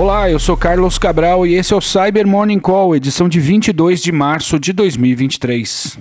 Olá, eu sou Carlos Cabral e esse é o Cyber Morning Call, edição de 22 de março de 2023.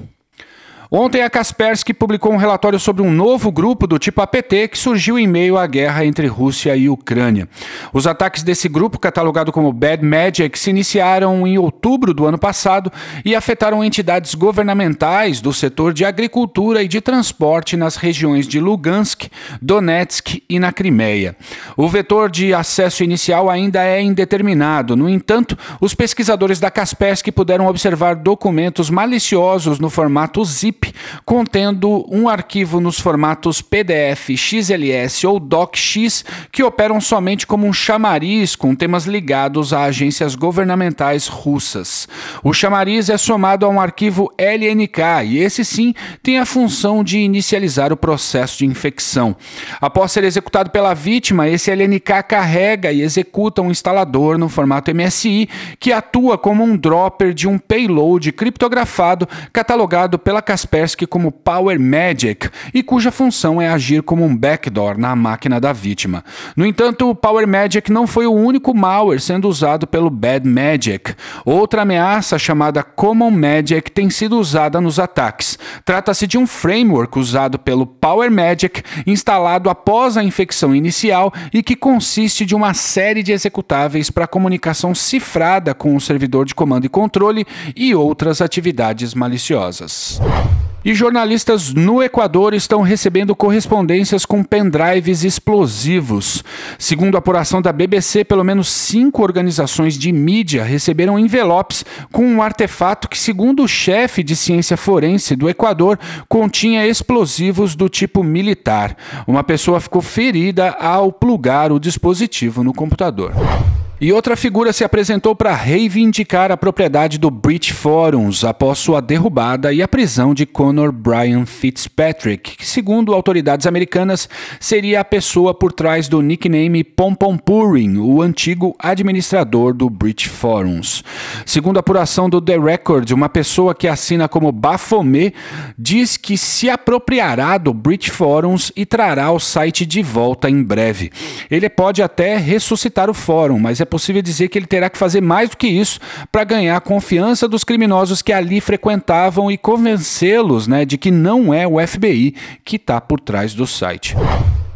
Ontem, a Kaspersky publicou um relatório sobre um novo grupo do tipo APT que surgiu em meio à guerra entre Rússia e Ucrânia. Os ataques desse grupo, catalogado como Bad Magic, se iniciaram em outubro do ano passado e afetaram entidades governamentais do setor de agricultura e de transporte nas regiões de Lugansk, Donetsk e na Crimeia. O vetor de acesso inicial ainda é indeterminado. No entanto, os pesquisadores da Kaspersky puderam observar documentos maliciosos no formato ZIP zip contendo um arquivo nos formatos PDF, XLS ou DocX que operam somente como um chamariz com temas ligados a agências governamentais russas. O chamariz é somado a um arquivo LNK e esse sim tem a função de inicializar o processo de infecção. Após ser executado pela vítima, esse LNK carrega e executa um instalador no formato MSI que atua como um dropper de um payload criptografado catalogado pela Kaspersky Kaspersky como Power Magic e cuja função é agir como um backdoor na máquina da vítima. No entanto, o Power Magic não foi o único malware sendo usado pelo Bad Magic. Outra ameaça chamada Common Magic tem sido usada nos ataques. Trata-se de um framework usado pelo Power Magic instalado após a infecção inicial e que consiste de uma série de executáveis para comunicação cifrada com o servidor de comando e controle e outras atividades maliciosas. E jornalistas no Equador estão recebendo correspondências com pendrives explosivos. Segundo a apuração da BBC, pelo menos cinco organizações de mídia receberam envelopes com um artefato que, segundo o chefe de ciência forense do Equador, continha explosivos do tipo militar. Uma pessoa ficou ferida ao plugar o dispositivo no computador. E outra figura se apresentou para reivindicar a propriedade do Brit Forums após sua derrubada e a prisão de Conor Brian Fitzpatrick, que, segundo autoridades americanas, seria a pessoa por trás do nickname Pompom Purin, o antigo administrador do Brit Forums. Segundo a apuração do The Record, uma pessoa que assina como Baphomet diz que se apropriará do Brit Forums e trará o site de volta em breve. Ele pode até ressuscitar o fórum, mas é possível dizer que ele terá que fazer mais do que isso para ganhar a confiança dos criminosos que ali frequentavam e convencê-los né, de que não é o FBI que está por trás do site.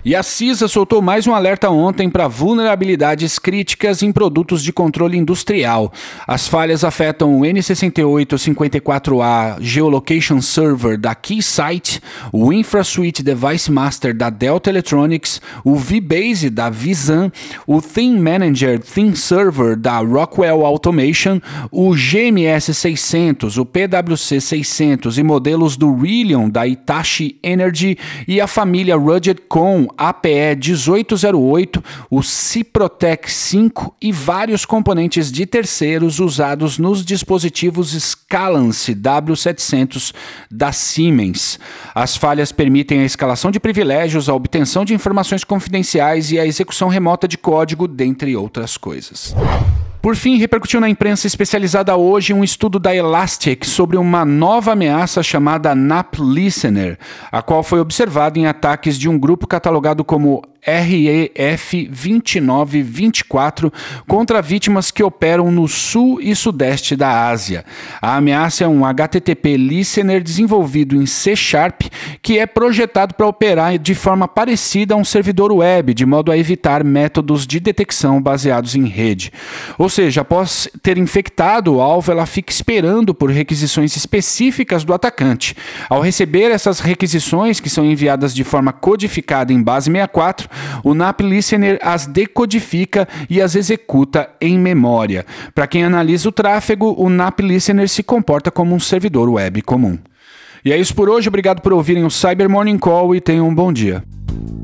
E a CISA soltou mais um alerta ontem para vulnerabilidades críticas em produtos de controle industrial. As falhas afetam o N6854A Geolocation Server da Keysight, o InfraSuite Device Master da Delta Electronics, o VBase da Visan, o Theme Manager Theme Server da Rockwell Automation, o GMS 600, o PWC 600 e modelos do Rillion da Hitachi Energy e a família Rugged Com APE 1808, o Ciprotec 5 e vários componentes de terceiros usados nos dispositivos Scalance W700 da Siemens. As falhas permitem a escalação de privilégios, a obtenção de informações confidenciais e a execução remota de código, dentre outras coisas. Por fim, repercutiu na imprensa especializada hoje um estudo da Elastic sobre uma nova ameaça chamada NAP Listener, a qual foi observada em ataques de um grupo catalogado como REF 2924 contra vítimas que operam no sul e sudeste da Ásia. A ameaça é um HTTP listener desenvolvido em C Sharp que é projetado para operar de forma parecida a um servidor web, de modo a evitar métodos de detecção baseados em rede. Ou seja, após ter infectado o alvo, ela fica esperando por requisições específicas do atacante. Ao receber essas requisições, que são enviadas de forma codificada em base 64, o NAP Listener as decodifica e as executa em memória. Para quem analisa o tráfego, o NAP Listener se comporta como um servidor web comum. E é isso por hoje. Obrigado por ouvirem o Cyber Morning Call e tenham um bom dia.